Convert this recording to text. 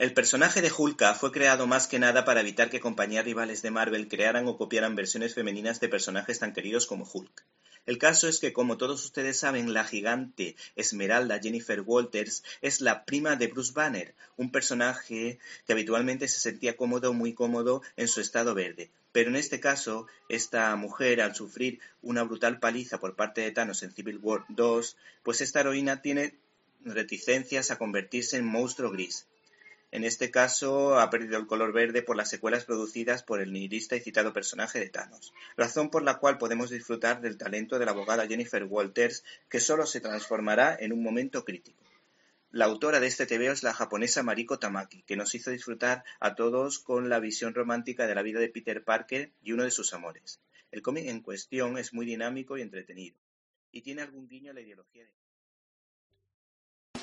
El personaje de Hulka fue creado más que nada para evitar que compañías rivales de Marvel crearan o copiaran versiones femeninas de personajes tan queridos como Hulk. El caso es que, como todos ustedes saben, la gigante Esmeralda Jennifer Walters es la prima de Bruce Banner, un personaje que habitualmente se sentía cómodo, muy cómodo en su estado verde. Pero en este caso, esta mujer, al sufrir una brutal paliza por parte de Thanos en Civil War 2, pues esta heroína tiene reticencias a convertirse en monstruo gris. En este caso, ha perdido el color verde por las secuelas producidas por el nihilista y citado personaje de Thanos, razón por la cual podemos disfrutar del talento de la abogada Jennifer Walters, que solo se transformará en un momento crítico. La autora de este TVO es la japonesa Mariko Tamaki, que nos hizo disfrutar a todos con la visión romántica de la vida de Peter Parker y uno de sus amores. El cómic en cuestión es muy dinámico y entretenido, y tiene algún guiño a la ideología de...